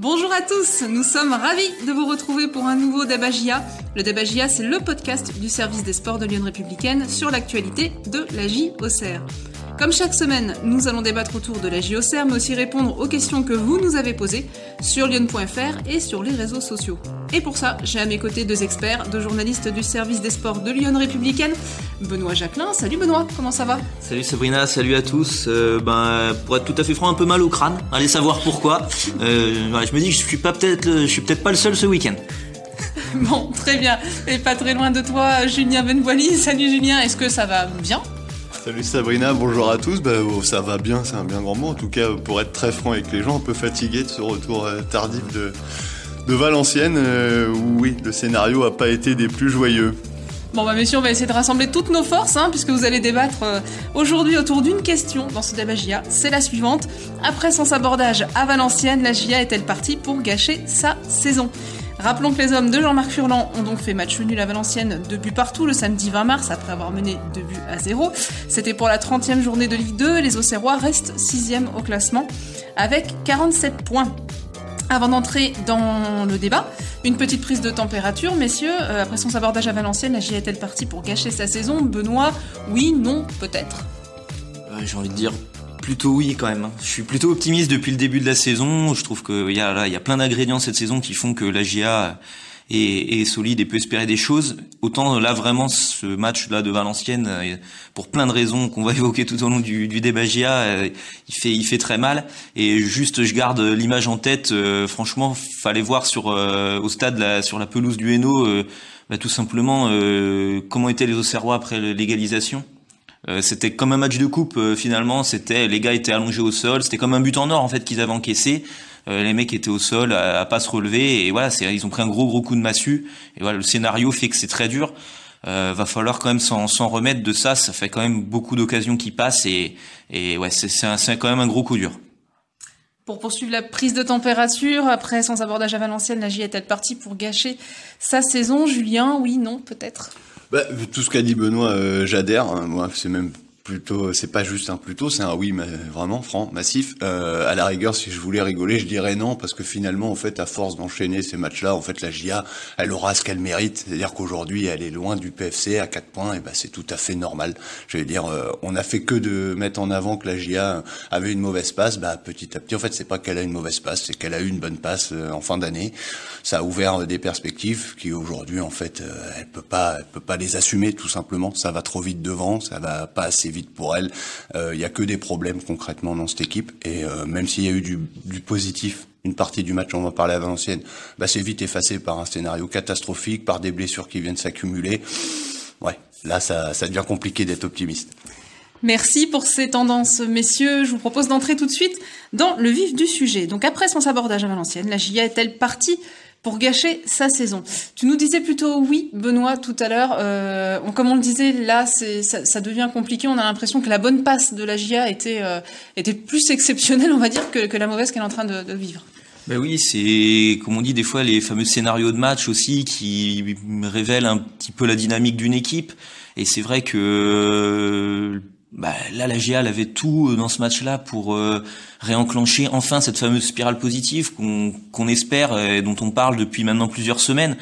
Bonjour à tous, nous sommes ravis de vous retrouver pour un nouveau Dabagia. Le Dabagia, c'est le podcast du service des sports de Lyon Républicaine sur l'actualité de la JOCR. Comme chaque semaine, nous allons débattre autour de la JOCR, mais aussi répondre aux questions que vous nous avez posées sur lyon.fr et sur les réseaux sociaux. Et pour ça, j'ai à mes côtés deux experts, deux journalistes du service des sports de Lyon Républicaine. Benoît Jacquelin, salut Benoît, comment ça va? Salut Sabrina, salut à tous. Euh, ben, pour être tout à fait franc, un peu mal au crâne. Allez savoir pourquoi. Euh, je me dis que je suis pas peut-être, je suis peut-être pas le seul ce week-end. Bon, très bien. Et pas très loin de toi, Julien Benvoili. Salut Julien, est-ce que ça va bien? Salut Sabrina, bonjour à tous. Bah, oh, ça va bien, c'est un bien grand mot. En tout cas, pour être très franc avec les gens, un peu fatigué de ce retour euh, tardif de, Valenciennes, euh, où oui, le scénario n'a pas été des plus joyeux. Bon bah messieurs, on va essayer de rassembler toutes nos forces, hein, puisque vous allez débattre euh, aujourd'hui autour d'une question dans ce débat GIA. C'est la suivante. Après son abordage à Valenciennes, la GIA est-elle partie pour gâcher sa saison? Rappelons que les hommes de Jean-Marc Furlan ont donc fait match nul à Valenciennes, deux buts partout le samedi 20 mars après avoir mené deux buts à zéro. C'était pour la 30e journée de Ligue 2 et les Auxerrois restent 6e au classement avec 47 points. Avant d'entrer dans le débat, une petite prise de température, messieurs. Euh, après son sabordage à Valenciennes, la J est-elle partie pour gâcher sa saison? Benoît, oui, non, peut-être euh, J'ai envie de dire plutôt oui quand même. Hein. Je suis plutôt optimiste depuis le début de la saison. Je trouve qu'il y a, il y a plein d'ingrédients cette saison qui font que la GIA est, solide et peut espérer des choses. Autant là vraiment ce match là de Valenciennes, euh, pour plein de raisons qu'on va évoquer tout au long du, débat GIA, euh, il fait il fait très mal. Et juste je garde l'image en tête. Euh, franchement, fallait voir sur au stade sur la pelouse du Hainaut, bah, tout simplement comment étaient les Auxerrois après l'égalisation. Euh, c'était comme un match de coupe euh, finalement. C'était les gars étaient allongés au sol. C'était comme un but en or en fait qu'ils avaient encaissé. Euh, les mecs étaient au sol à, pas se relever et voilà, c'est ils ont pris un gros gros coup de massue. Et voilà, le scénario fait que c'est très dur. va falloir quand même s'en remettre de ça. Ça fait quand même beaucoup d'occasions qui passent et, et ouais, c'est quand même un gros coup dur. Pour poursuivre la prise de température, après son abordage à Valenciennes, la J est-elle partie pour gâcher sa saison? Julien, oui, non, peut-être? Bah, tout ce qu'a dit Benoît, euh, j'adhère. Hein. Moi, c'est même plutôt, c'est pas juste un plutôt, c'est un oui, mais vraiment franc, massif. Euh, à la rigueur, si je voulais rigoler, je dirais non, parce que finalement, en fait, à force d'enchaîner ces matchs-là, en fait, la GIA, elle aura ce qu'elle mérite. C'est-à-dire qu'aujourd'hui, elle est loin du PFC à 4 points, et ben c'est tout à fait normal. Je veux dire, euh, on a fait que de mettre en avant que la GIA avait une mauvaise passe. Bah, petit à petit, en fait, c'est pas qu'elle a une mauvaise passe, c'est qu'elle a eu une bonne passe euh, en fin d'année. Ça a ouvert des perspectives qui aujourd'hui, en fait, euh, elle peut pas, elle peut pas les assumer tout simplement. Ça va trop vite devant, ça va pas assez vite pour elle. Il euh, y a que des problèmes concrètement dans cette équipe. Et euh, même s'il y a eu du, positif, une partie du match, on va parler à Valenciennes, bah, c'est vite effacé par un scénario catastrophique, par des blessures qui viennent s'accumuler. Ouais, là, ça, ça devient compliqué d'être optimiste. Merci pour ces tendances, messieurs. Je vous propose d'entrer tout de suite dans le vif du sujet. Donc après son sabordage à Valenciennes, la GIA est-elle partie pour gâcher sa saison. Tu nous disais plutôt oui, Benoît, tout à l'heure. Euh, comme on le disait, là, ça, ça, devient compliqué. On a l'impression que la bonne passe de la GIA était, euh, était plus exceptionnelle, on va dire, que, que la mauvaise qu'elle est en train de, de vivre. Ben oui, c'est comme on dit des fois les fameux scénarios de match aussi qui révèlent un petit peu la dynamique d'une équipe. Et c'est vrai que bah, là, la GA avait tout euh, dans ce match-là pour euh, réenclencher enfin cette fameuse spirale positive qu'on espère et dont on parle depuis maintenant plusieurs semaines.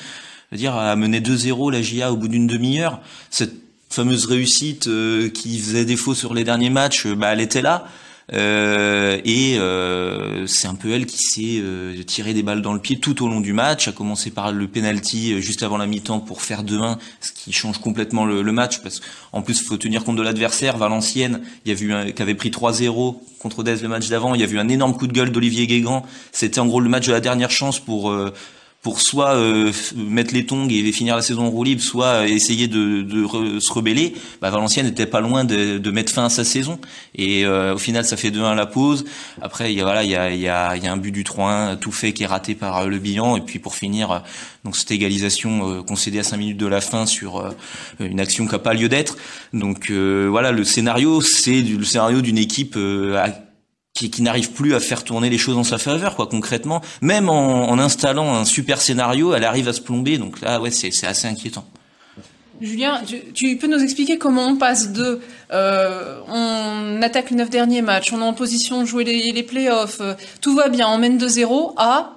C'est-à-dire à mener 2-0 la GA au bout d'une demi-heure. Cette fameuse réussite euh, qui faisait défaut sur les derniers matchs, bah, elle était là. Euh, et euh, c'est un peu elle qui s'est euh, tiré des balles dans le pied tout au long du match, a commencé par le penalty juste avant la mi-temps pour faire 2-1, ce qui change complètement le, le match parce qu'en plus faut tenir compte de l'adversaire. Valenciennes, il y a vu qui avait pris 3-0 contre Dez le match d'avant, il y a vu un énorme coup de gueule d'Olivier Guégan. C'était en gros le match de la dernière chance pour pour soit euh, mettre les tongs et finir la saison en roue libre, soit essayer de, de se rebeller, bah, Valenciennes n'était pas loin de, de, mettre fin à sa saison. Et euh, au final, ça fait 2-1 à la pause. Après, il voilà, il y a, y a, y a un but du 3-1 tout fait qui est raté par euh, le bilan. Et puis pour finir, donc cette égalisation concédée à 5 minutes de la fin sur une action qui n'a pas lieu d'être. Donc voilà, le scénario, c'est le scénario d'une équipe qui, qui n'arrive plus à faire tourner les choses en sa faveur, quoi, concrètement. Même en, installant un super scénario, elle arrive à se plomber. Donc là, ouais, c'est assez inquiétant. Julien, tu, peux nous expliquer comment on passe de euh, on attaque les neuf derniers matchs, on est en position de jouer les, les playoffs, euh, tout va bien, on mène 2-0 à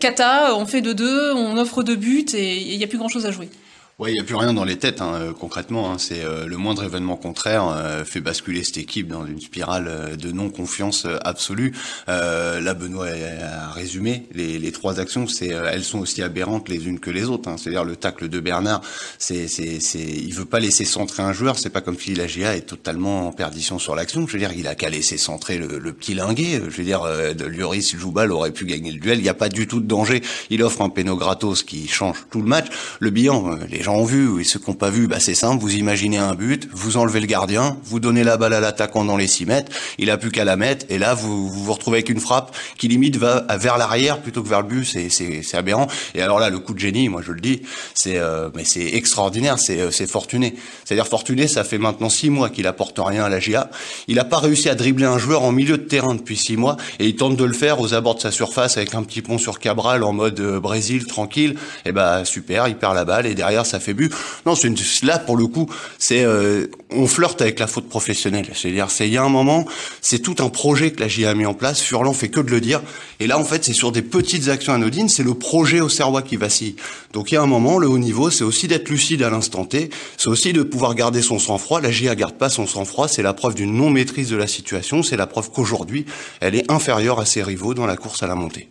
Kata, on fait de deux, on offre deux buts et il n'y a plus grand chose à jouer. Ouais, il n'y a plus rien dans les têtes, hein, euh, concrètement. Hein, c'est euh, le moindre événement contraire euh, fait basculer cette équipe dans une spirale de non-confiance absolue. là, Benoît a résumé les, les trois actions. C'est, elles sont aussi aberrantes les unes que les autres. Hein. C'est-à-dire le tacle de Bernard, c'est, c'est, c'est, il veut pas laisser centrer un joueur. C'est pas comme si la GA est totalement en perdition sur l'action. Je veux dire, il a qu'à laisser centrer le, le petit linguet. Je veux dire, de Lloris Joubal aurait pu gagner le duel. Il n'y a pas du tout de danger. Il offre un péno gratos qui change tout le match. Le bilan, les ont vu et ceux qui n'ont pas vu, bah c'est simple, vous imaginez un but, vous enlevez le gardien, vous donnez la balle à l'attaquant dans les 6 mètres, il a plus qu'à la mettre, et là vous, vous retrouvez avec une frappe qui limite va vers l'arrière plutôt que vers le but, c'est, c'est, c'est aberrant. Et alors là, le coup de génie, moi je le dis, c'est euh, mais c'est extraordinaire, c'est, euh, c'est Fortuné. C'est-à-dire Fortuné, ça fait maintenant 6 mois qu'il apporte rien à la GA. Il n'a pas réussi à dribbler un joueur en milieu de terrain depuis 6 mois, et il tente de le faire aux abords de sa surface avec un petit pont sur Cabral en mode euh, Brésil tranquille. Et bah super, il perd la balle et derrière ça fait but. Non, c'est là pour le coup, c'est euh, on flirte avec la faute professionnelle. C'est-à-dire, c'est il y a un moment, c'est tout un projet que la GIA a mis en place. Furlan fait que de le dire. Et là, en fait, c'est sur des petites actions anodines. C'est le projet au Serrois qui vacille. Donc, il y a un moment, le haut niveau, c'est aussi d'être lucide à l'instant T. C'est aussi de pouvoir garder son sang-froid. La GIA garde pas son sang-froid. C'est la preuve d'une non maîtrise de la situation. C'est la preuve qu'aujourd'hui, elle est inférieure à ses rivaux dans la course à la montée.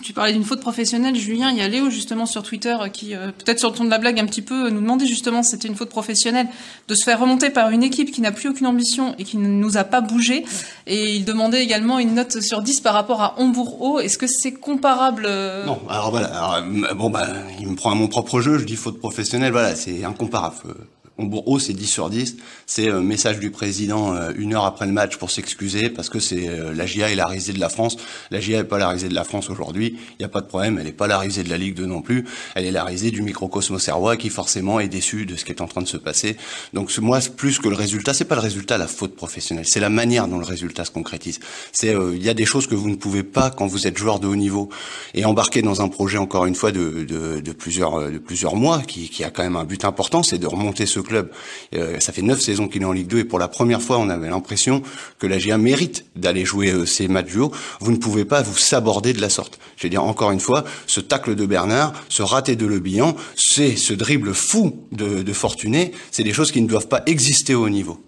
Tu parlais d'une faute professionnelle, Julien. Il y a Léo justement sur Twitter qui, euh, peut-être sur le ton de la blague un petit peu, nous demandait justement si c'était une faute professionnelle de se faire remonter par une équipe qui n'a plus aucune ambition et qui ne nous a pas bougé. Et il demandait également une note sur 10 par rapport à Hambourg-Haut. Est-ce que c'est comparable euh Non. Alors voilà. Euh, bon bah, il me prend à mon propre jeu. Je dis faute professionnelle. Voilà, c'est incomparable. Hambourg c'est 10 sur 10. C'est un message du président euh, une heure après le match pour s'excuser parce que c'est euh, la GIA est la risée de la France. La GIA n'est pas la risée de la France aujourd'hui. Il n'y a pas de problème. Elle n'est pas la risée de la Ligue 2 non plus. Elle est la risée du microcosme serrois qui forcément est déçu de ce qui est en train de se passer. Donc moi, plus que le résultat, c'est pas le résultat la faute professionnelle. C'est la manière dont le résultat se concrétise. C'est euh, il y a des choses que vous ne pouvez pas quand vous êtes joueur de haut niveau et embarqué dans un projet encore une fois de, de, de plusieurs de plusieurs mois qui, qui a quand même un but important, c'est de remonter ce club. Euh, ça fait neuf saisons qu'il est en Ligue 2 et pour la première fois, on avait l'impression que la GA mérite d'aller jouer euh, ces matchs du haut. Vous ne pouvez pas vous saborder de la sorte. Je veux dire, encore une fois, ce tacle de Bernard, ce raté de Le Bihan, c'est ce dribble fou de, de Fortuné, c'est des choses qui ne doivent pas exister au haut niveau.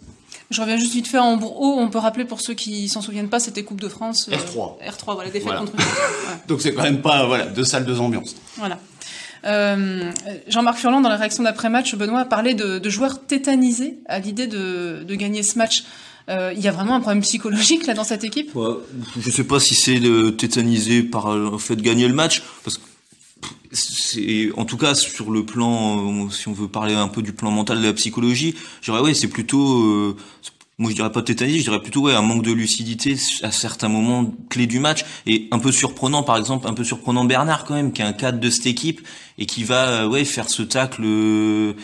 Je reviens juste vite fait en haut. On peut rappeler pour ceux qui s'en souviennent pas, c'était Coupe de France. Euh, R3. R3, voilà, défaite contre. Donc c'est quand même pas voilà deux salles, deux ambiances. Voilà. Euh, Jean-Marc Furlan, dans la réaction d'après-match, Benoît a parlé de, joueurs tétanisés à l'idée de, gagner ce match. Euh, il y a vraiment un problème psychologique là dans cette équipe? Je sais pas si c'est tétanisé par le fait de gagner le match, parce que c'est en tout cas sur le plan, si on veut parler un peu du plan mental de la psychologie, je dirais ouais c'est plutôt euh, moi je dirais pas tétanisé, je dirais plutôt ouais un manque de lucidité à certains moments clés du match et un peu surprenant par exemple, un peu surprenant Bernard quand même qui est un cadre de cette équipe et qui va euh, ouais faire ce tacle euh,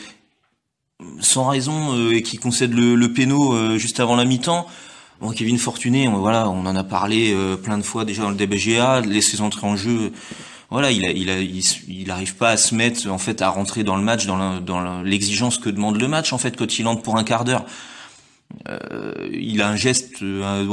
sans raison euh, et qui concède le, le péno juste avant la mi-temps. Bon, Kevin Fortuné, on, voilà, on en a parlé plein de fois déjà dans le DBGA, laisser ses entrées en jeu voilà, il a, il, a, il, arrive pas à se mettre en fait à rentrer dans le match, dans l'exigence que demande le match en fait quand il entre pour un quart d'heure. Euh, il a un geste euh,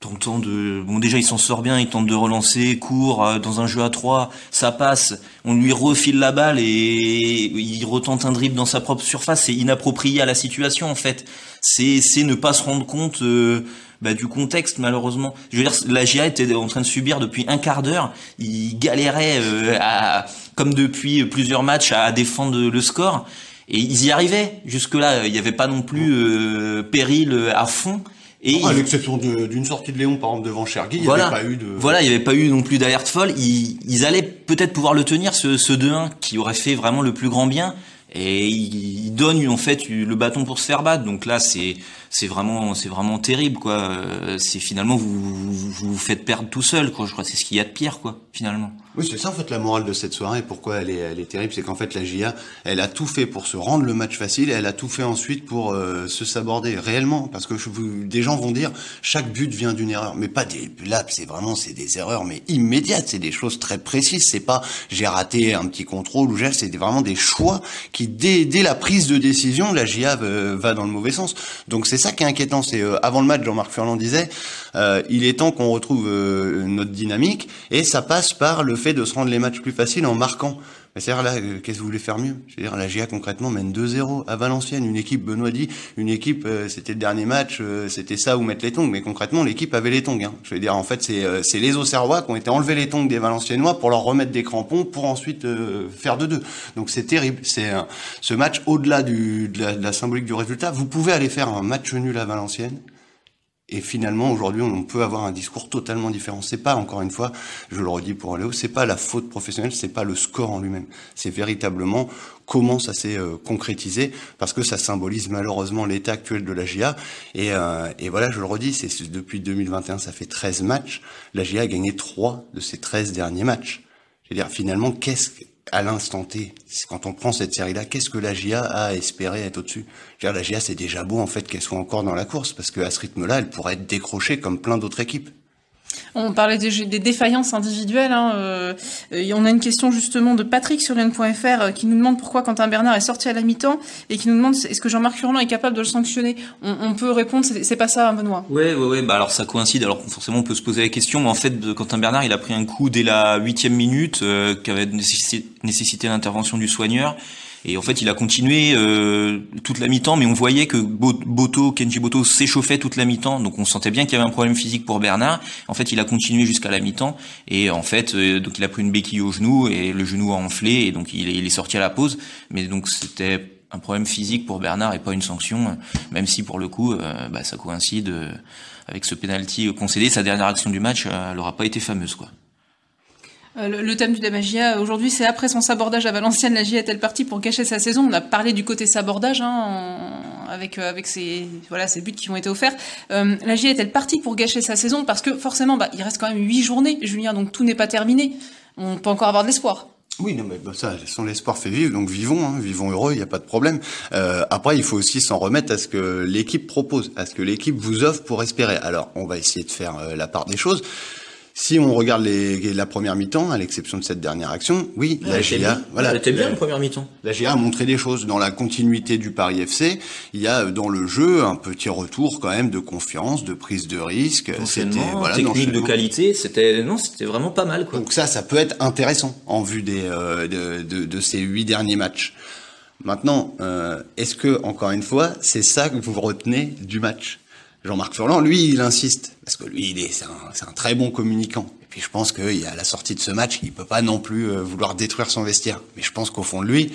tentant de bon déjà il s'en sort bien il tente de relancer court euh, dans un jeu à trois ça passe on lui refile la balle et il retente un dribble dans sa propre surface c'est inapproprié à la situation en fait. C'est ne pas se rendre compte euh, bah, du contexte malheureusement. Je veux dire la GIA était en train de subir depuis un quart d'heure il galérait à, comme depuis plusieurs matchs à défendre le score et ils y arrivaient. Jusque-là, il n'y avait pas non plus euh, péril euh, à fond. Et à l'exception d'une sortie de Léon, par exemple, devant Chergui, il n'y avait pas eu de... Voilà, il n'y avait pas eu non plus d'alerte folle. Ils, ils allaient peut-être pouvoir le tenir, ce, ce 2-1, qui aurait fait vraiment le plus grand bien. Et ils donnent en fait le bâton pour se faire battre. Donc là, c'est c'est vraiment c'est vraiment terrible quoi. Euh, c'est finalement vous, vous vous faites perdre tout seul quoi. Je crois c'est ce qu'il y a de pire quoi finalement. Oui, c'est ça en fait la morale de cette soirée. Pourquoi elle est, elle est terrible, c'est qu'en fait la GIA, elle a tout fait pour se rendre le match facile, et elle a tout fait ensuite pour euh, se saborder réellement, parce que je, des gens vont dire chaque but vient d'une erreur, mais pas des là, c'est vraiment c'est des erreurs mais immédiates, c'est des choses très précises. C'est pas j'ai raté un petit contrôle ou j'ai, c'est vraiment des choix qui dès, dès la prise de décision, la GIA va dans le mauvais sens. Donc c'est ça qui est inquiétant. C'est avant le match, Jean-Marc Furlan disait, il est temps qu'on retrouve notre dynamique, et ça passe par le fait de se rendre les matchs plus faciles en marquant. C'est-à-dire là, euh, qu'est-ce que vous voulez faire mieux? Je veux dire, la GIA concrètement mène 2-0 à Valenciennes, une équipe, Benoît dit, une équipe, euh, c'était le dernier match, euh, c'était ça ou mettre les tongs, mais concrètement l'équipe avait les tongs. Hein. Je veux dire, en fait, c'est c'est les Auxerrois qui ont été enlevés les tongs des Valenciennois pour leur remettre des crampons pour ensuite faire de deux. Donc c'est terrible. C'est ce match au-delà du de la symbolique du résultat. Vous pouvez aller faire un match nul à Valenciennes et finalement, aujourd'hui, on peut avoir un discours totalement différent. C'est pas, encore une fois, je le redis pour Léo, c'est pas la faute professionnelle, c'est pas le score en lui-même. C'est véritablement comment ça s'est euh, concrétisé, parce que ça symbolise malheureusement l'état actuel de la GIA. Et, euh, et voilà, je le redis, c'est depuis 2021, ça fait 13 matchs. La GIA a gagné 3 de ces 13 derniers matchs. Je veux dire, finalement, qu'est-ce à l'instant T, quand on prend cette série-là, qu'est-ce que la GIA a espéré être au-dessus? La GIA, c'est déjà beau en fait qu'elle soit encore dans la course, parce qu'à ce rythme-là, elle pourrait être décrochée comme plein d'autres équipes. On parlait des, défaillances individuelles. Hein, euh, on a une question justement de Patrick sur Lyon.fr euh, qui nous demande pourquoi Quentin Bernard est sorti à la mi-temps et qui nous demande est-ce que Jean-Marc Furlan est capable de le sanctionner? On, peut répondre, c'est pas ça, Benoît. Ouais, ouais, ouais. Bah alors ça coïncide. Alors forcément, on peut se poser la question, mais en fait, Quentin Bernard, il a pris un coup dès la huitième minute euh, qui avait nécessité l'intervention du soigneur. Et en fait, il a continué euh, toute la mi-temps, mais on voyait que Boto, Kenji Boto s'échauffait toute la mi-temps, donc on sentait bien qu'il y avait un problème physique pour Bernard. En fait, il a continué jusqu'à la mi-temps, et en fait, euh, donc il a pris une béquille au genou et le genou a enflé, et donc il est, sorti à la pause. Mais donc c'était un problème physique pour Bernard et pas une sanction, même si pour le coup, euh, bah, ça coïncide avec ce penalty concédé. Sa dernière action du match, elle n'aura pas été fameuse, quoi. Euh, le, thème du Damagia aujourd'hui, c'est après son sabordage à Valenciennes, la GIA est-elle partie pour gâcher sa saison? On a parlé du côté sabordage hein, avec euh, avec ses voilà ses buts qui ont été offerts. Euh, la GIA est-elle partie pour gâcher sa saison? Parce que forcément, bah, il reste quand même huit journées, Julien, donc tout n'est pas terminé. On peut encore avoir de l'espoir. Oui, non, mais bah, ça, son l'espoir fait vivre, donc vivons, hein, vivons heureux, il n'y a pas de problème. après, il faut aussi s'en remettre à ce que l'équipe propose, à ce que l'équipe vous offre pour espérer. Alors, on va essayer de faire la part des choses. Si on regarde les, la première mi-temps, à l'exception de cette dernière action, oui, la GIA, voilà, était bien la première mi-temps. La GIA a montré des choses dans la continuité du Paris FC. Il y a dans le jeu un petit retour quand même de confiance, de prise de risque. C'était voilà, technique de qualité, c'était non, c'était vraiment pas mal. Quoi. Donc ça, ça peut être intéressant en vue des euh, de, de, de, ces huit derniers matchs. Maintenant, euh, est-ce que encore une fois, c'est ça que vous retenez du match? Jean-Marc Furlan, lui, il insiste parce que lui, il est, c'est un, très bon communicant. Et puis je pense qu'il la sortie de ce match, il peut pas non plus euh, vouloir détruire son vestiaire. Mais je pense qu'au fond de lui,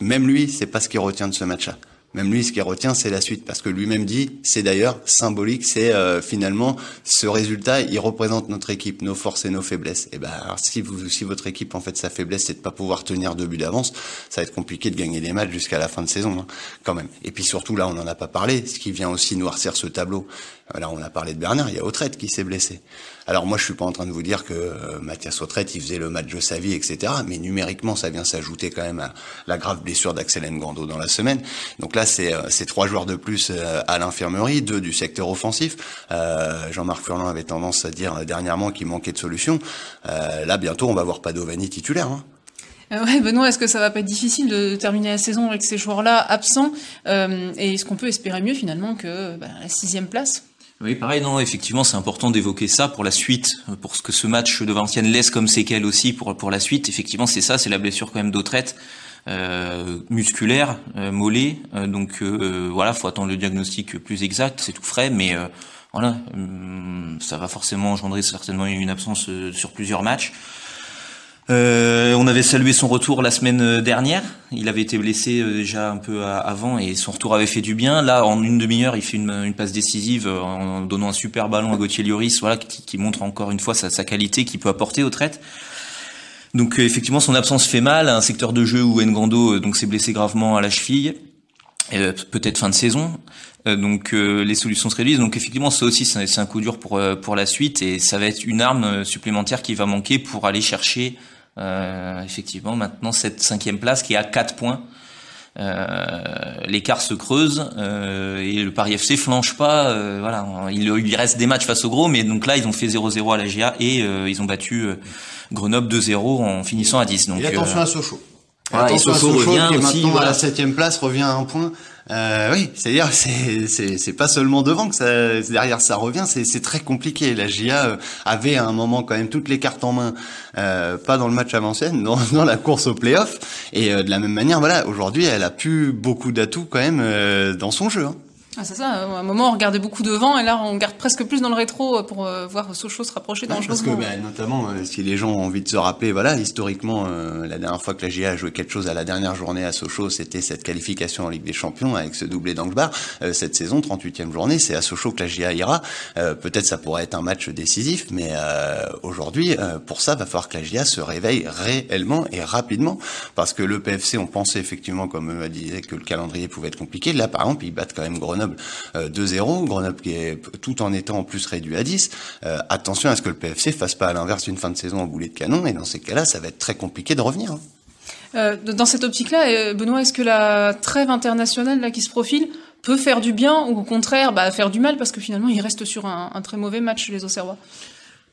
même lui, c'est pas ce qu'il retient de ce match-là. Même lui, ce qu'il retient, c'est la suite, parce que lui-même dit, c'est d'ailleurs symbolique, c'est euh, finalement ce résultat, il représente notre équipe, nos forces et nos faiblesses. Et ben, si vous, si votre équipe, en fait, sa faiblesse, c'est de pas pouvoir tenir deux buts d'avance, ça va être compliqué de gagner des matchs jusqu'à la fin de saison, hein, quand même. Et puis surtout, là, on n'en a pas parlé, ce qui vient aussi noircir ce tableau. Là, on a parlé de Bernard, il y a Autrette qui s'est blessé. Alors moi, je suis pas en train de vous dire que euh, Mathias Autrette, il faisait le match de sa vie, etc. Mais numériquement, ça vient s'ajouter quand même à la grave blessure d'Axel Ngando dans la semaine. Donc là, c'est euh, trois joueurs de plus euh, à l'infirmerie, deux du secteur offensif. Jean-Marc Furlan avait tendance à dire dernièrement qu'il manquait de solutions. là, bientôt, on va voir Padovani titulaire. Hein. Ouais, Benoît, est-ce que ça va pas être difficile de terminer la saison avec ces joueurs-là absents Et est-ce qu'on peut espérer mieux finalement que bah, la sixième place? Oui, pareil, non, effectivement, c'est important d'évoquer ça pour la suite, pour ce que ce match de Valenciennes laisse comme séquelle aussi pour, pour la suite. Effectivement, c'est ça, c'est la blessure quand même d'Autrette, euh, musculaire, euh, mollet. Euh, donc euh, voilà, faut attendre le diagnostic plus exact, c'est tout frais, mais euh, voilà, hum, ça va forcément engendrer certainement une absence sur plusieurs matchs. Euh, on avait salué son retour la semaine euh, dernière. Il avait été blessé euh, déjà un peu avant et son retour avait fait du bien. Là, en une demi-heure, il fait une, passe décisive en donnant un super ballon à Gauthier Lloris, voilà, qui, montre encore une fois sa, qualité qu'il peut apporter aux traites. Donc effectivement, son absence fait mal. Un secteur de jeu où Ngando donc s'est blessé gravement à la cheville, peut-être fin de saison. donc les solutions se réduisent. Donc effectivement, ça aussi, c'est un coup dur pour pour la suite et ça va être une arme supplémentaire qui va manquer pour aller chercher euh, effectivement, maintenant cette cinquième place qui est à 4 points. Euh, l'écart se creuse euh, et le Paris FC flanche pas. Euh, voilà, il, il, reste des matchs face au gros, mais donc là ils ont fait 0-0 à la GA et euh, ils ont battu euh, Grenoble 2-0 en finissant à 10. Donc et attention à Sochaux. Voilà, et Sochaux, Sochaux revient qui est aussi, maintenant à la septième place, revient à un point. Euh, oui, c'est-à-dire c'est pas seulement devant que ça derrière ça revient, c'est c'est très compliqué. La GIA euh, avait à un moment quand même toutes les cartes en main, euh, pas dans le match avant-scène, dans, dans la course au playoff. Et euh, de la même manière, voilà, aujourd'hui, elle a plus beaucoup d'atouts quand même dans son jeu. Hein. Ah, c'est ça, à un moment on regardait beaucoup devant et là on regarde presque plus dans le rétro pour euh, voir Sochaux se rapprocher Ouais, parce que bah, notamment euh, si les gens ont envie de se rappeler, voilà, historiquement, euh, la dernière fois que la GIA a joué quelque chose à la dernière journée à Sochaux, c'était cette qualification en Ligue des Champions avec ce doublé d'Angbar. Euh, cette saison, 38e journée, c'est à Sochaux que la GIA ira. Euh, Peut-être ça pourrait être un match décisif, mais euh, aujourd'hui, euh, pour ça, va falloir que la GIA se réveille réellement et rapidement, parce que le PFC, on pensait effectivement, comme eux disait, que le calendrier pouvait être compliqué. Là, par exemple, ils battent quand même Grenoble euh, 2-0, Grenoble qui est tout en étant en plus réduit à 10. Euh, attention à ce que le PFC fasse pas à l'inverse une fin de saison en boulet de canon, et dans ces cas-là, ça va être très compliqué de revenir. hein. Euh, dans cette optique-là, Benoît, est-ce que la trêve internationale là qui se profile peut faire du bien ou au contraire bah, faire du mal parce que finalement il reste sur un, un très mauvais match les Auxerrois?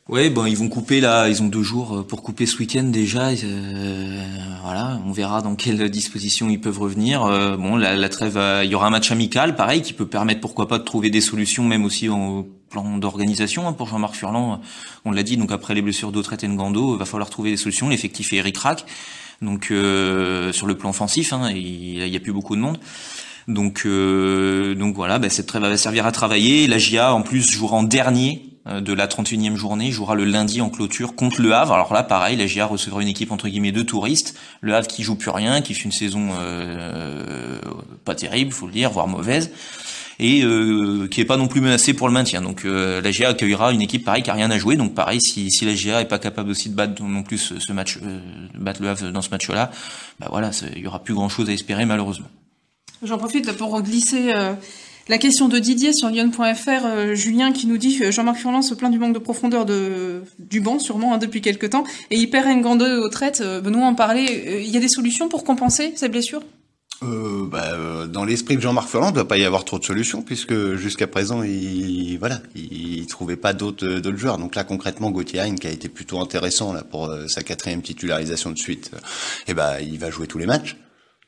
Ouais, bon, ils vont couper là, ils ont deux jours euh, pour couper ce week-end déjà. euh, voilà, on verra dans quelles dispositions ils peuvent revenir. Euh, bon, la, la trêve, euh, il y aura un match amical, pareil, qui peut permettre pourquoi pas de trouver des solutions, même aussi en plan d'organisation hein, pour Jean-Marc Furlan. On l'a dit, donc après les blessures d'Autrette et Ngando, va falloir trouver des solutions. L'effectif est ric-rac, donc euh, sur le plan offensif, hein, il n'y a plus beaucoup de monde. Donc, euh, donc voilà, bah, cette trêve va servir à travailler. La GIA, en plus, jouera en dernier euh, de la 31e journée, jouera le lundi en clôture contre le Havre. Alors là, pareil, la GIA recevra une équipe entre guillemets de touristes. Le Havre qui joue plus rien, qui fait une saison euh, pas terrible, faut le dire, voire mauvaise, et euh, qui est pas non plus menacé pour le maintien. Donc euh, la accueillera une équipe pareil qui a rien à jouer. Donc pareil, si, si la est pas capable aussi de battre non plus ce, match, euh, battre le Havre dans ce match-là, bah voilà, il y aura plus grand-chose à espérer malheureusement. J'en profite pour glisser euh, la question de Didier sur lyon.fr. euh, Julien qui nous dit que Jean-Marc Furlan se plaint du manque de profondeur de, du banc, sûrement hein, depuis quelques temps, et il perd Ngando aux traites. Euh, Benoît en parlait. Euh, Il y a des solutions pour compenser ces blessures Euh, bah, euh, dans l'esprit de Jean-Marc Ferland, il ne doit pas y avoir trop de solutions puisque jusqu'à présent, il voilà, il, il trouvait pas d'autres euh, d'autres joueurs. Donc là, concrètement, Gauthier Hein, qui a été plutôt intéressant là pour euh, sa quatrième titularisation de suite, euh, eh ben, il va jouer tous les matchs.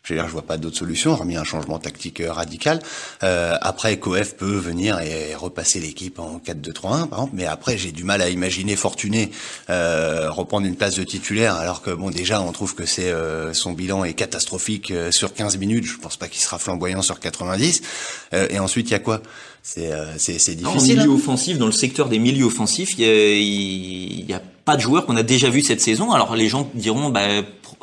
Je veux dire, je vois pas d'autres solutions, hormis un changement tactique euh, radical. Euh, après, Coef peut venir et repasser l'équipe en 4-2-3-1, par exemple. Mais après, j'ai du mal à imaginer Fortuné euh, reprendre une place de titulaire, alors que bon, déjà, on trouve que c'est euh, son bilan est catastrophique euh, sur 15 minutes. Je pense pas qu'il sera flamboyant sur 90. Euh, et ensuite, il y a quoi? C'est euh, c'est c'est En difficile. milieu hein. offensif, dans le secteur des milieux offensifs, il y a, y a pas de joueurs qu'on a déjà vu cette saison. Alors les gens diront, bah,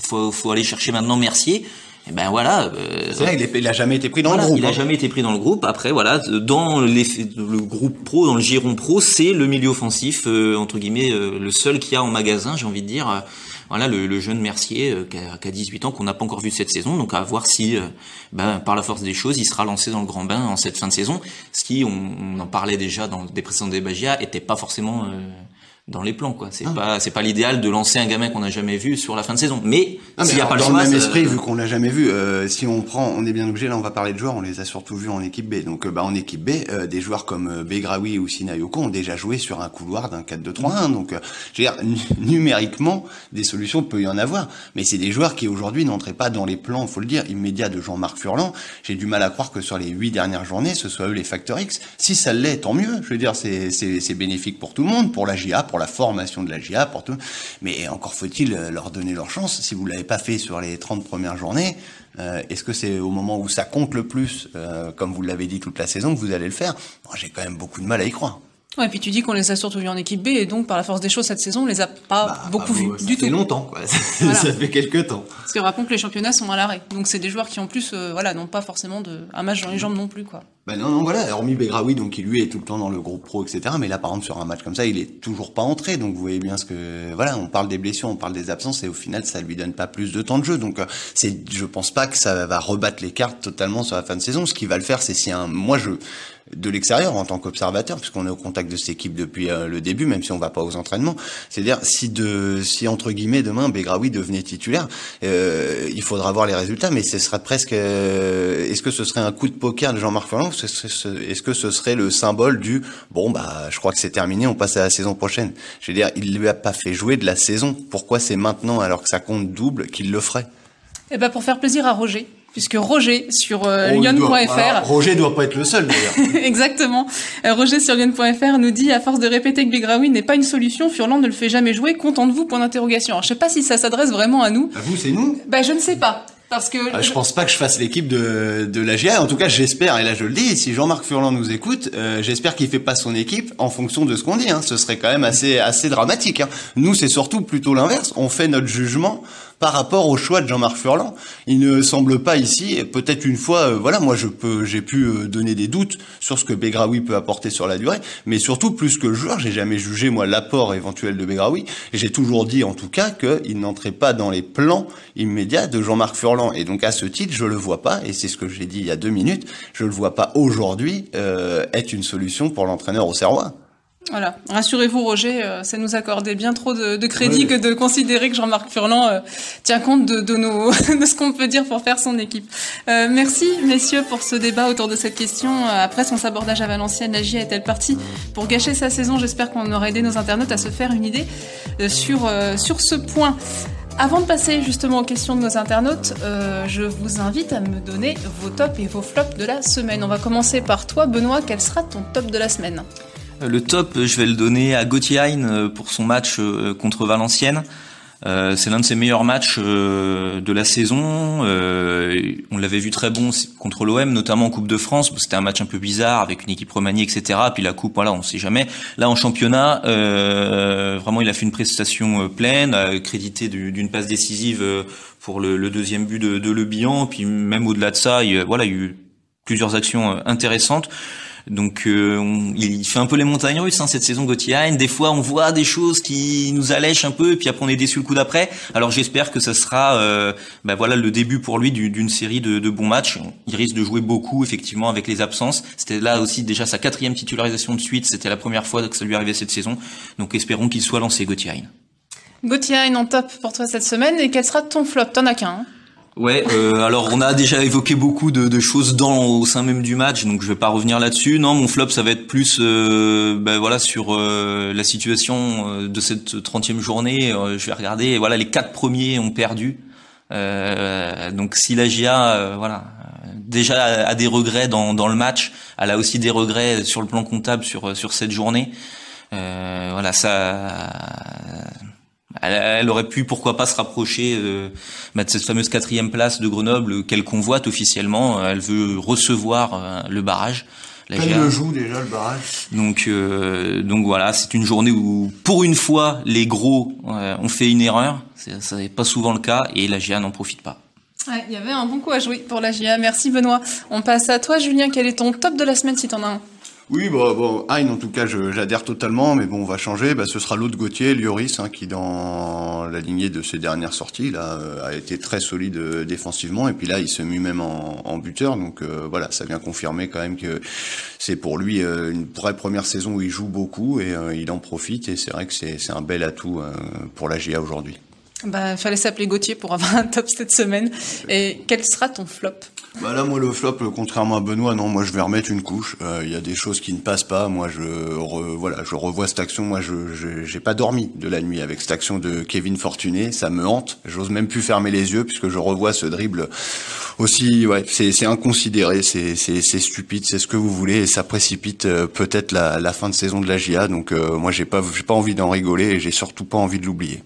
faut, faut aller chercher maintenant Mercier. Et ben voilà. euh, C'est vrai, il, est- il a jamais été pris dans voilà, le groupe. il a hein. jamais été pris dans le groupe. Après, voilà, dans les, le groupe pro, dans le giron pro, c'est le milieu offensif euh, entre guillemets euh, le seul qu'il y a en magasin, j'ai envie de dire. Euh, voilà, le, le jeune Mercier euh, qui, a, qui a 18 ans, qu'on n'a pas encore vu cette saison. Donc à voir si, euh, ben, par la force des choses, il sera lancé dans le grand bain en cette fin de saison. Ce qui, on, on en parlait déjà dans des précédents débats était pas forcément euh, dans les plans. quoi. C'est pas, c'est pas l'idéal de lancer un gamin qu'on n'a jamais vu sur la fin de saison. Mais s'il n'y a pas le dans le même esprit, vu qu'on l'a jamais vu, euh, si on prend, on est bien obligé, là on va parler de joueurs, on les a surtout vus en équipe B. Donc euh, bah, en équipe B, euh, des joueurs comme euh, Begraoui ou Sinayoko ont déjà joué sur un couloir d'un 4-2-3-1. Donc euh, je veux dire, nu- numériquement, des solutions peut y en avoir. Mais c'est des joueurs qui aujourd'hui n'entraient pas dans les plans, faut le dire, immédiats de Jean-Marc Furlan. J'ai du mal à croire que sur les huit dernières journées, ce soit eux les facteurs X. Si ça l'est, tant mieux. Je veux dire, c'est c'est- c'est bénéfique pour tout le monde, pour la GIA, pour la formation de la GIA, pour tout. Mais encore faut-il euh, leur donner leur chance. Si vous l'avez pas fait sur les 30 premières journées, euh, est-ce que c'est au moment où ça compte le plus, euh, comme vous l'avez dit toute la saison, que vous allez le faire? J'ai quand même beaucoup de mal à y croire. Ouais, et puis tu dis qu'on les a surtout vus en équipe B, et donc par la force des choses cette saison, on les a pas Bah, beaucoup bah, vus ça du fait tout. longtemps, quoi. Voilà. ça fait quelques temps. Parce que rappelons que les championnats sont à l'arrêt, donc c'est des joueurs qui en plus, euh, voilà, n'ont pas forcément de un match dans les jambes non plus, quoi. Ben non, non, voilà, hormis Begraoui, donc qui lui est tout le temps dans le groupe pro, etc. Mais là, par exemple, sur un match comme ça, il est toujours pas entré. Donc vous voyez bien ce que, voilà, on parle des blessures, on parle des absences, et au final, ça lui donne pas plus de temps de jeu. Donc euh, c'est, je pense pas que ça va rebattre les cartes totalement sur la fin de saison. Ce qui va le faire, c'est si un, moi je, de l'extérieur en tant qu'observateur, puisqu'on est au contact de cette équipe depuis euh, le début, même si on va pas aux entraînements. C'est-à-dire si de, si entre guillemets demain Begraoui devenait titulaire, euh, il faudra voir les résultats, mais ce serait presque, euh, est-ce que ce serait un coup de poker de Jean-Marc ce- Est-ce que ce serait le symbole du bon bah je crois que c'est terminé, on passe à la saison prochaine. Je veux dire, il lui a pas fait jouer de la saison. Pourquoi c'est maintenant alors que ça compte double qu'il le ferait? Et ben pour faire plaisir à Roger, puisque Roger sur euh, oh, lyon.fr. Roger doit pas être le seul d'ailleurs. Exactement. Euh, Roger sur lyon.fr nous dit à force de répéter que Begraoui n'est pas une solution, Furlan ne le fait jamais jouer. Content de vous Point d'interrogation. Alors je sais pas si ça s'adresse vraiment à nous. À vous, c'est nous? Bah je ne sais pas. Parce que ah, je pense pas que je fasse l'équipe de, de la GA. En tout cas, j'espère, et là je le dis, si Jean-Marc Furlan nous écoute, euh, j'espère qu'il fait pas son équipe en fonction de ce qu'on dit. Hein. Ce serait quand même assez assez dramatique. Hein. Nous, c'est surtout plutôt l'inverse. On fait notre jugement par rapport au choix de Jean-Marc Furlan. Il ne semble pas ici, peut-être une fois, euh, voilà, moi je peux, j'ai pu euh, donner des doutes sur ce que Begraoui peut apporter sur la durée, mais surtout plus que le joueur, j'ai jamais jugé moi l'apport éventuel de Begraoui. J'ai toujours dit en tout cas qu'il n'entrait pas dans les plans immédiats de Jean-Marc Furlan, et donc à ce titre, je le vois pas, et c'est ce que j'ai dit il y a deux minutes, je le vois pas aujourd'hui euh, être une solution pour l'entraîneur au Serrois. Voilà, rassurez-vous Roger, euh, ça nous accordait bien trop de, de crédit que de considérer que Jean-Marc Furlan euh, tient compte de, de, nos, de ce qu'on peut dire pour faire son équipe. Euh, merci messieurs pour ce débat autour de cette question. Après son sabordage à Valenciennes, la GIA est-elle partie pour gâcher sa saison? J'espère qu'on aura aidé nos internautes à se faire une idée sur, sur ce point. Avant de passer justement aux questions de nos internautes, je vous invite à me donner vos tops et vos flops de la semaine. On va commencer par toi Benoît, quel sera ton top de la semaine? Le top, je vais le donner à Gauthier euh, pour son match euh, contre Valenciennes. Euh, c'est l'un de ses meilleurs matchs de la saison. on l'avait vu très bon contre l'OM, notamment en Coupe de France. C'était un match un peu bizarre avec une équipe remaniée, etc. Puis la Coupe, voilà, on sait jamais. Là, en championnat, vraiment, il a fait une prestation pleine, crédité d'une passe décisive pour le, deuxième but de, de Le Bihan. Puis même au-delà de ça, il, voilà, il y a eu plusieurs actions intéressantes. Donc euh, il fait un peu les montagnes russes hein, cette saison Gauthier Des fois on voit des choses qui nous allèchent un peu et puis après on est déçu le coup d'après. Alors j'espère que ça sera euh, bah, voilà le début pour lui d'une série de, de, bons matchs. Il risque de jouer beaucoup effectivement avec les absences. C'était là aussi déjà sa quatrième titularisation de suite. C'était la première fois que ça lui arrivait cette saison. Donc espérons qu'il soit lancé Gauthier Gauthier en top pour toi cette semaine et quel sera ton flop? T'en as qu'un. Hein? Ouais, euh, alors on a déjà évoqué beaucoup de, de, choses dans au sein même du match, donc je vais pas revenir là-dessus. Non, mon flop, ça va être plus, euh, ben voilà, sur euh, la situation euh, de cette 30e journée. je vais regarder, voilà, les quatre premiers ont perdu. donc si la GIA, voilà, déjà a, des regrets dans, dans le match, elle a aussi des regrets sur le plan comptable sur sur cette journée. voilà, ça elle, aurait pu, pourquoi pas, se rapprocher euh, de cette fameuse quatrième place de Grenoble qu'elle convoite officiellement. Elle veut recevoir euh, le barrage. La elle le joue déjà le barrage. Donc, euh, donc voilà, c'est une journée où, pour une fois, les gros ont fait une erreur. Ça n'est pas souvent le cas et la GIA n'en profite pas. Il y avait un bon coup à jouer pour la GIA. Merci Benoît. On passe à toi, Julien. Quel est ton top de la semaine si t'en as un? Oui, bah, bon, Hein, en tout cas, j'adhère totalement, mais bon, on va changer. Bah, ce sera l'autre Gauthier, Lioris, hein, qui dans la lignée de ses dernières sorties, là, euh, a été très solide euh, défensivement, et puis là, il se mue même en, en buteur, donc euh, voilà, ça vient confirmer quand même que c'est pour lui une vraie première saison où il joue beaucoup et il en profite, et c'est vrai que c'est un bel atout pour la GA aujourd'hui. Bah, fallait s'appeler Gauthier pour avoir un top cette semaine. Et quel sera ton flop? Bah là, moi, le flop, euh, contrairement à Benoît, non, moi, je vais remettre une couche. Euh, il y a des choses qui ne passent pas. Moi, je, voilà, je revois cette action. Moi, je, j'ai pas dormi de la nuit avec cette action de Kevin Fortuné. Ça me hante. J'ose même plus fermer les yeux puisque je revois ce dribble aussi. Ouais, c'est, inconsidéré, c'est, stupide, c'est ce que vous voulez, et ça précipite euh, peut-être la, fin de saison de la GIA. Donc, moi, j'ai pas, j'ai pas envie d'en rigoler et j'ai surtout pas envie de l'oublier.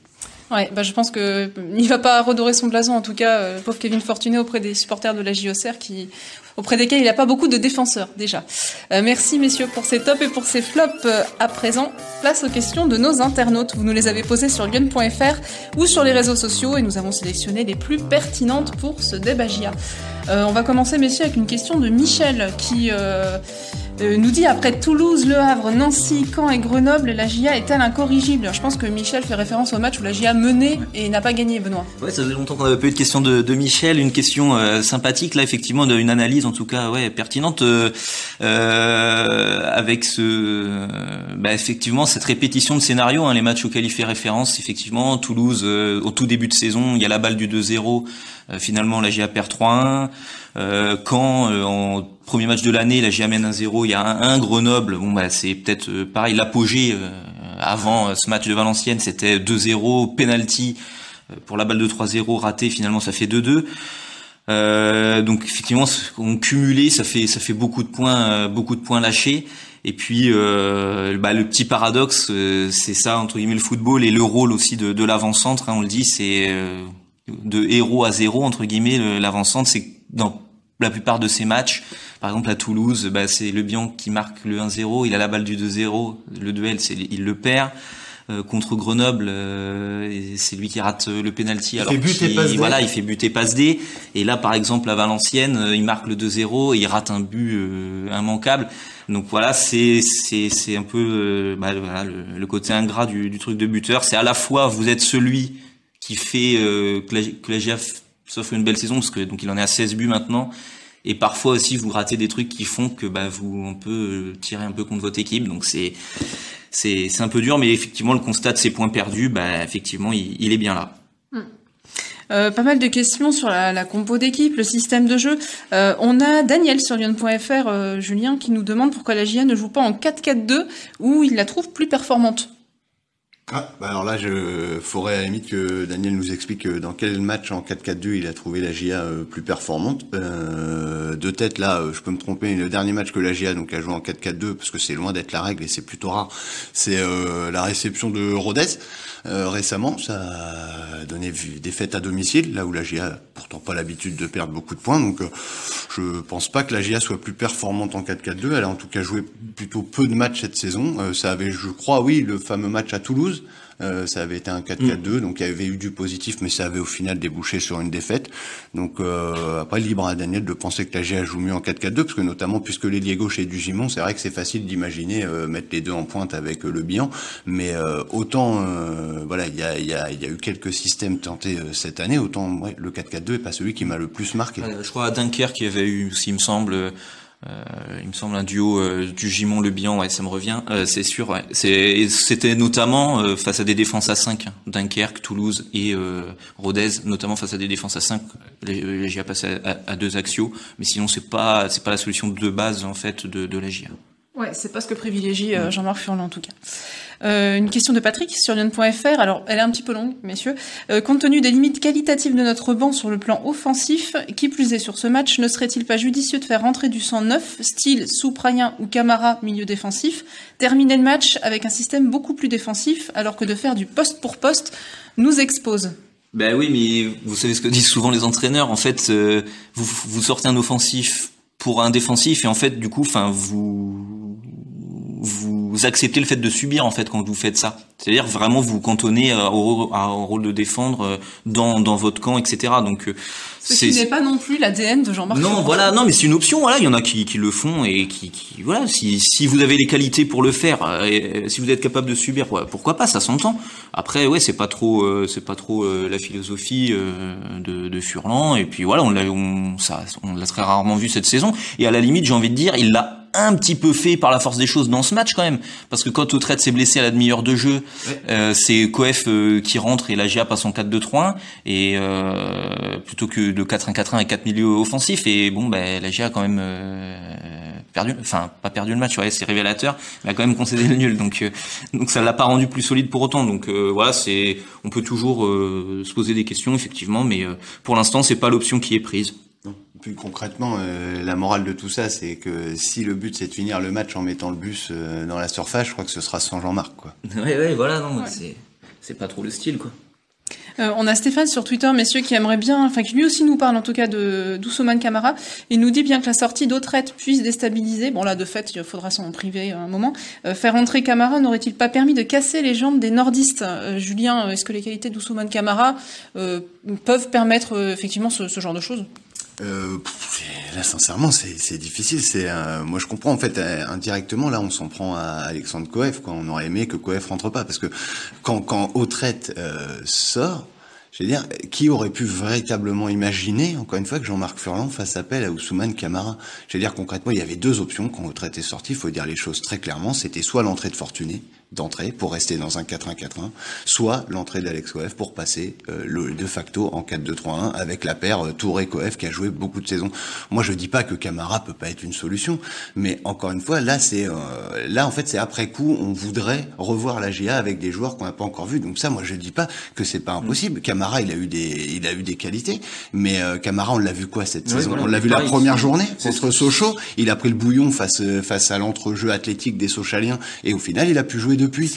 Ouais, bah je pense que il va pas redorer son blason en tout cas, euh, pauvre Kevin Fortuné auprès des supporters de la JOCR qui auprès desquels il n'a pas beaucoup de défenseurs déjà. Euh, merci messieurs pour ces tops et pour ces flops. Euh, à présent, place aux questions de nos internautes. Vous nous les avez posées sur lyon.fr ou sur les réseaux sociaux et nous avons sélectionné les plus pertinentes pour ce débat Euh, on va commencer messieurs avec une question de Michel qui euh, nous dit après Toulouse, Le Havre, Nancy, Caen et Grenoble, la GIA est-elle incorrigible? Je pense que Michel fait référence au match où la GIA menait et n'a pas gagné, Benoît. Ouais, ça faisait longtemps qu'on n'avait pas eu de question de, de Michel, une question euh, sympathique là, effectivement, d'une analyse en tout cas, ouais, pertinente, euh, euh avec ce, bah, effectivement, cette répétition de scénario, hein, les matchs auxquels il fait référence, effectivement, Toulouse au tout début de saison, il y a la balle du 2-0, finalement la GIA perd 3-1. Euh, quand euh, en premier match de l'année, la mène 1-0, il y a un, Grenoble. Bon bah c'est peut-être euh, pareil l'apogée avant ce match de Valenciennes, c'était 2-0, penalty pour la balle de 3-0 raté, finalement ça fait 2-2. Euh, donc effectivement, on cumulé, ça fait ça fait beaucoup de points, euh, beaucoup de points lâchés. Et puis euh, bah, le petit paradoxe, euh, c'est ça entre guillemets le football et le rôle aussi de, de l'avant-centre. Hein, on le dit, c'est de héros à zéro entre guillemets. L'avant-centre, c'est dans la plupart de ces matchs. Par exemple à Toulouse, bah, c'est Le Bian qui marque le 1-0, il a la balle du 2-0, le duel, c'est il le perd. Euh, contre Grenoble, euh, c'est lui qui rate le penalty. alors fait voilà, il fait buter passe D. Et là, par exemple, à Valenciennes, euh, il marque le 2-0 et il rate un but immanquable. Donc voilà, c'est c'est c'est un peu bah, voilà, le, côté ingrat du, du truc de buteur. C'est à la fois vous êtes celui qui fait que la, que la GIA s'offre une belle saison parce que donc il en est à 16 buts maintenant et parfois aussi vous ratez des trucs qui font que bah vous on peut tirer un peu contre votre équipe donc c'est c'est un peu dur, mais effectivement, le constat de ces points perdus, bah, effectivement, il, est bien là. Hmm. Euh, pas mal de questions sur la, la compo d'équipe, le système de jeu. Euh, on a Daniel sur Lyon.fr, euh, Julien, qui nous demande pourquoi la GIA ne joue pas en 4-4-2 où il la trouve plus performante. Ah, bah alors là, je faudrait à la limite que Daniel nous explique euh, dans quel match en 4-4-2 il a trouvé la GIA euh, plus performante. Euh, de tête, là, euh, je peux me tromper, le dernier match que la GIA donc, a joué en 4-4-2, parce que c'est loin d'être la règle et c'est plutôt rare, c'est la réception de Rodez récemment. Ça a donné des fêtes à domicile, là où la GIA pourtant pas l'habitude de perdre beaucoup de points. Donc je pense pas que la GIA soit plus performante en 4-4-2. Elle a en tout cas joué plutôt peu de matchs cette saison. ça avait, je crois, oui, le fameux match à Toulouse euh, ça avait été un 4-4-2, mm. donc il y avait eu du positif, mais ça avait au final débouché sur une défaite. Donc euh, après, libre à Daniel de penser que la GA joue mieux en 4-4-2, parce que notamment puisque l'ailier gauche est du Gimon, c'est vrai que c'est facile d'imaginer euh, mettre les deux en pointe avec le bilan, mais autant voilà, il y a, y, a, y a, eu quelques systèmes tentés cette année, autant le 4-4-2 est pas celui qui m'a le plus marqué. je crois à Dunkerque qui avait eu, s'il me semble euh, il me semble un duo euh, du Gimon Le Bihan, ouais, ça me revient, euh, c'est sûr. Ouais. C'était notamment face à des défenses à 5, hein, Dunkerque, Toulouse et Rodez, notamment face à des défenses à 5. Les, GIA passé à, deux axiaux, mais sinon c'est pas c'est pas la solution de base en fait de, de la GIA. Ouais, c'est pas ce que privilégie Jean-Marc Furlan en tout cas. Euh, une question de Patrick sur Lyon.fr. Alors, elle est un petit peu longue, messieurs. Euh, compte tenu des limites qualitatives de notre banc sur le plan offensif, qui plus est sur ce match, ne serait-il pas judicieux de faire rentrer du sang neuf, style Souprayen ou Camara, milieu défensif, terminer le match avec un système beaucoup plus défensif, alors que de faire du poste pour poste nous expose ben oui, mais vous savez ce que disent souvent les entraîneurs. En fait, euh, vous, vous sortez un offensif pour un défensif et en fait, du coup, enfin, vous vous acceptez le fait de subir en fait quand vous faites ça. C'est-à-dire vraiment vous cantonnez euh, au, au, rôle de défendre euh, dans, dans votre camp, etc. Donc euh, ce qui n'est pas non plus l'ADN de Jean-Marc. Non, voilà, non, mais c'est une option. Voilà, il y en a qui, qui le font et qui, qui voilà, si, si vous avez les qualités pour le faire, et si vous êtes capable de subir, pourquoi pas, ça s'entend. Après, ouais, c'est pas trop, c'est pas trop la philosophie de, de Furlan. Et puis voilà, on l'a, on, ça, on l'a très rarement vu cette saison. Et à la limite, j'ai envie de dire, il l'a un petit peu fait par la force des choses dans ce match quand même. Parce que quand Autrette s'est blessé à la demi-heure de jeu, euh, c'est Coef euh, qui rentre et la GA passe en 4-2-3-1 et euh, plutôt que le 4-1-4-1 avec quatre milieux offensifs. Et bon, ben la GA a quand même perdu, enfin pas perdu le match, ouais, c'est révélateur, mais a quand même concédé le nul. Donc donc ça l'a pas rendu plus solide pour autant. Donc voilà, c'est on peut toujours se poser des questions effectivement, mais pour l'instant c'est pas l'option qui est prise. Plus concrètement, euh, la morale de tout ça, c'est que si le but c'est de finir le match en mettant le bus euh, dans la surface, je crois que ce sera sans Jean-Marc, quoi. Oui, oui, voilà, non, c'est c'est pas trop le style, quoi. Euh, on a Stéphane sur Twitter, messieurs, qui aimerait bien, enfin qui lui aussi nous parle en tout cas de d'Oussoman Camara. Il nous dit bien que la sortie d'Autrette puisse déstabiliser. Bon là, de fait, il faudra s'en priver un moment. faire entrer Camara n'aurait-il pas permis de casser les jambes des nordistes? Julien, est-ce que les qualités d'Oussoman Camara peuvent permettre effectivement ce, ce genre de choses? Euh, là, sincèrement, c'est difficile. C'est moi, je comprends en fait euh, indirectement. Là, on s'en prend à Alexandre Coef. Quoi. On aurait aimé que Coef rentre pas parce que quand quand Autrette euh, sort, je veux dire, qui aurait pu véritablement imaginer, encore une fois, que Jean-Marc Furlan fasse appel à Ousmane Camara? Je veux dire, concrètement, il y avait deux options quand Autrette est sorti. Il faut dire les choses très clairement. C'était soit l'entrée de Fortuné, d'entrée pour rester dans un 4-1-4-1, soit l'entrée d'Alex Coef pour passer euh, le de facto en 4-2-3-1 avec la paire euh, Touré Coef qui a joué beaucoup de saisons. Moi je dis pas que Camara peut pas être une solution, mais encore une fois là c'est euh, là en fait c'est après coup on voudrait revoir la GA avec des joueurs qu'on n'a pas encore vus. Donc ça moi je dis pas que c'est pas impossible. Camara il a eu des il a eu des qualités, mais Camara on l'a vu quoi cette saison On l'a vu la première journée contre Sochaux, il a pris le bouillon face face à l'entrejeu athlétique des Sochaliens et au final il a pu jouer depuis.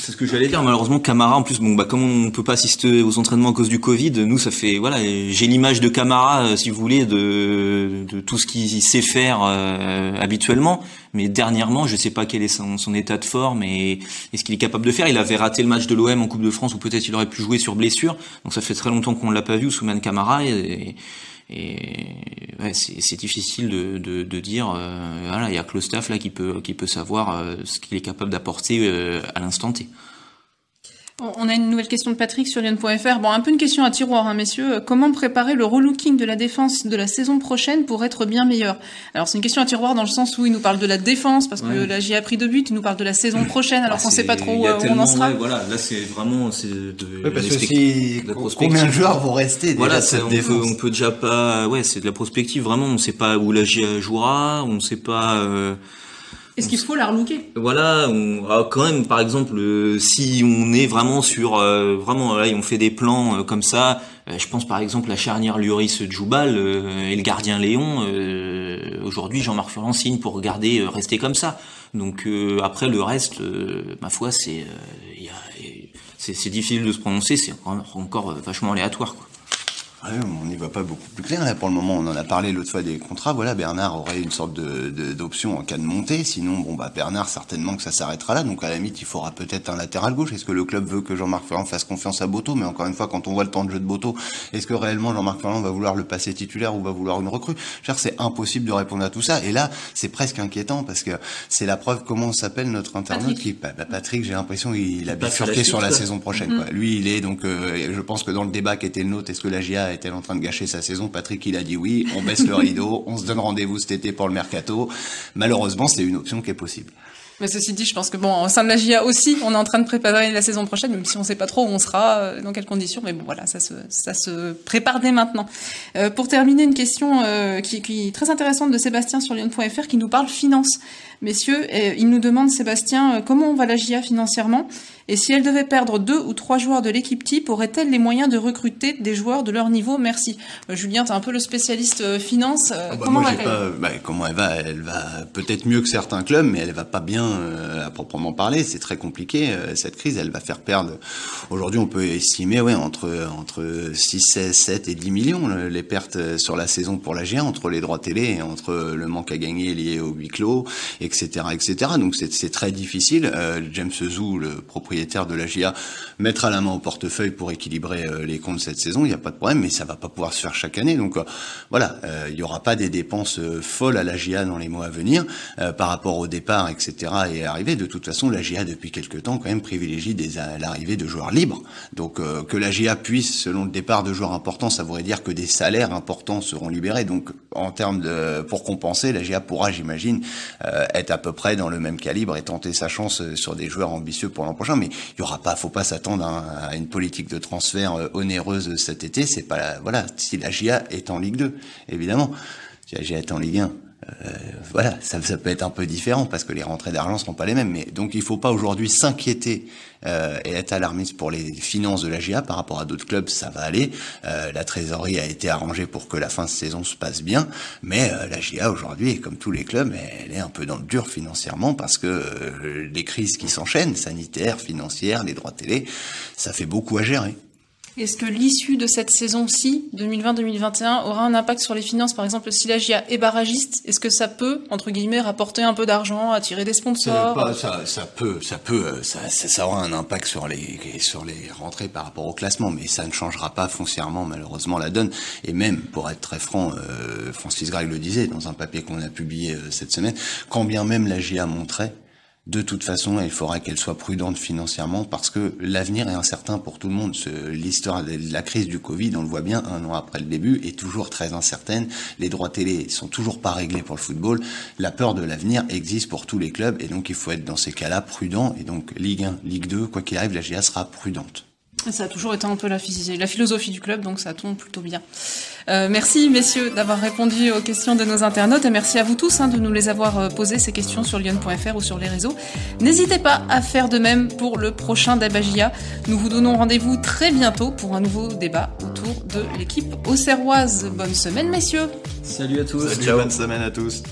C'est ce que j'allais dire. Malheureusement, Camara, en plus, bon, bah, comme on peut pas assister aux entraînements à cause du Covid, nous, ça fait, voilà, j'ai l'image de Camara, euh, si vous voulez, de, tout ce qu'il sait faire euh, habituellement. Mais dernièrement, je sais pas quel est son, état de forme et, ce qu'il est capable de faire. Il avait raté le match de l'OM en Coupe de France, ou peut-être il aurait pu jouer sur blessure. Donc ça fait très longtemps qu'on l'a pas vu, Souman Camara. Et ouais, c'est difficile de, de, de dire, euh, voilà, il y a que le staff là qui peut, qui peut savoir euh, ce qu'il est capable d'apporter euh, à l'instant T. On a une nouvelle question de Patrick sur Lyon.fr. Bon, un peu une question à tiroir, hein, messieurs. Comment préparer le relooking de la défense de la saison prochaine pour être bien meilleur? Alors, c'est une question à tiroir dans le sens où il nous parle de la défense, parce que là, j'y a pris deux buts, il nous parle de la saison prochaine, alors bah, qu'on sait pas trop où, on en sera. voilà, là, c'est vraiment, c'est de, parce que si, combien de joueurs vont rester déjà Voilà, cette on, défense. Peut, on peut déjà pas, ouais, c'est de la prospective, vraiment, on sait pas où la GIA jouera, on sait pas, euh, est-ce qu'il faut la relooker? Voilà, on, ah, quand même, par exemple, euh, si on est vraiment sur, euh, vraiment, là, on fait des plans euh, comme ça. je pense par exemple la charnière Luris Djoubal et le gardien Léon. Aujourd'hui, Jean-Marc Furlan signe pour regarder, rester comme ça. Donc après le reste, ma foi, c'est, c'est difficile de se prononcer. C'est encore vachement aléatoire. On n'y va pas beaucoup plus clair. Là, pour le moment, on en a parlé l'autre fois des contrats. Voilà, Bernard aurait une sorte de, d'option en cas de montée. Sinon, bon, bah, Bernard, certainement que ça s'arrêtera là. Donc, à la limite, il faudra peut-être un latéral gauche. Est-ce que le club veut que Jean-Marc Ferrand fasse confiance à Boto? Mais encore une fois, quand on voit le temps de jeu de Boto, est-ce que réellement Jean-Marc Ferrand va vouloir le passer titulaire ou va vouloir une recrue? C'est impossible de répondre à tout ça. Et là, c'est presque inquiétant parce que c'est la preuve comment s'appelle notre internaute qui, bah, bah, Patrick, j'ai l'impression il a bifurqué sur la saison prochaine. Quoi. Mm. Lui, il est donc, euh, je pense que dans le débat qui était le nôtre, est-ce que la GIA est-elle en train de gâcher sa saison? Patrick, il a dit oui, on baisse le rideau, on se donne rendez-vous cet été pour le mercato. Malheureusement, c'est une option qui est possible. Mais ceci dit, je pense que bon, au sein de la aussi, on est en train de préparer la saison prochaine, même si on ne sait pas trop où on sera, euh, dans quelles conditions. Mais bon, voilà, ça se, ça se prépare dès maintenant. Euh, pour terminer, une question euh, qui, qui, est très intéressante de Sébastien sur Lyon.fr qui nous parle finance. Messieurs, il nous demande, Sébastien, comment on va la GIA financièrement et si elle devait perdre deux ou trois joueurs de l'équipe type, aurait-elle les moyens de recruter des joueurs de leur niveau? Merci. Euh, Julien, tu es un peu le spécialiste euh, finance. Euh, ah bah comment, pas, bah, comment elle va? Elle va peut-être mieux que certains clubs, mais elle va pas bien à proprement parler. C'est très compliqué. cette crise, elle va faire perdre. Aujourd'hui, on peut estimer ouais, entre, entre 6, 16, 7 et 10 millions les pertes sur la saison pour la GIA, entre les droits télé et entre le manque à gagner lié au huis clos, etc. etc. Donc c'est très difficile. James Zou, le propriétaire de la GIA mettra la main au portefeuille pour équilibrer euh, les comptes cette saison, il n'y a pas de problème, mais ça va pas pouvoir se faire chaque année. Donc euh, voilà, euh, il n'y aura pas des dépenses folles à la GIA dans les mois à venir par rapport au départ, etc. et arriver. De toute façon, la GIA depuis quelques temps quand même privilégie l'arrivée de joueurs libres. Donc que la GIA puisse, selon le départ de joueurs importants, ça voudrait dire que des salaires importants seront libérés. Donc en termes de pour compenser, la GIA pourra, j'imagine, être à peu près dans le même calibre et tenter sa chance sur des joueurs ambitieux pour l'an prochain. Mais il y aura pas, faut pas s'attendre à, une politique de transfert euh, onéreuse cet été. C'est pas, voilà, si la GIA est en Ligue 2, évidemment. Si la GIA est en Ligue 1, euh, voilà, ça, ça, peut être un peu différent parce que les rentrées d'argent seront pas les mêmes. Mais donc il faut pas aujourd'hui s'inquiéter euh, et être alarmiste pour les finances de la GIA par rapport à d'autres clubs, ça va aller. Euh, la trésorerie a été arrangée pour que la fin de saison se passe bien, mais euh, la GIA aujourd'hui, comme tous les clubs, elle est un peu dans le dur financièrement parce que euh, les crises qui s'enchaînent, sanitaires, financières, les droits télé, ça fait beaucoup à gérer. Est-ce que l'issue de cette saison-ci, 2020-2021, aura un impact sur les finances Par exemple, si la GIA est barragiste, est-ce que ça peut, entre guillemets, rapporter un peu d'argent, attirer des sponsors? ça, ça, peut, ça peut, euh, ça, ça, aura un impact sur les, sur les rentrées par rapport au classement, mais ça ne changera pas foncièrement, malheureusement, la donne. Et même, pour être très franc, euh, Francis Gregg le disait dans un papier qu'on a publié euh, cette semaine, quand bien même la GIA montrait de toute façon, il faudra qu'elle soit prudente financièrement parce que l'avenir est incertain pour tout le monde. L'histoire de la crise du Covid, on le voit bien, un an après le début, est toujours très incertaine. Les droits télé sont toujours pas réglés pour le football. La peur de l'avenir existe pour tous les clubs et donc il faut être dans ces cas-là prudent. Et donc Ligue 1, Ligue 2, quoi qu'il arrive, la GA sera prudente. Ça a toujours été un peu la, la philosophie du club, donc ça tombe plutôt bien. Euh, merci messieurs d'avoir répondu aux questions de nos internautes et merci à vous tous hein, de nous les avoir euh, posées ces questions sur lyon.fr ou sur les réseaux. N'hésitez pas à faire de même pour le prochain Dabagia. Nous vous donnons rendez-vous très bientôt pour un nouveau débat autour de l'équipe auxerroise. Bonne semaine messieurs. Salut à tous. Salut, bonne semaine à tous.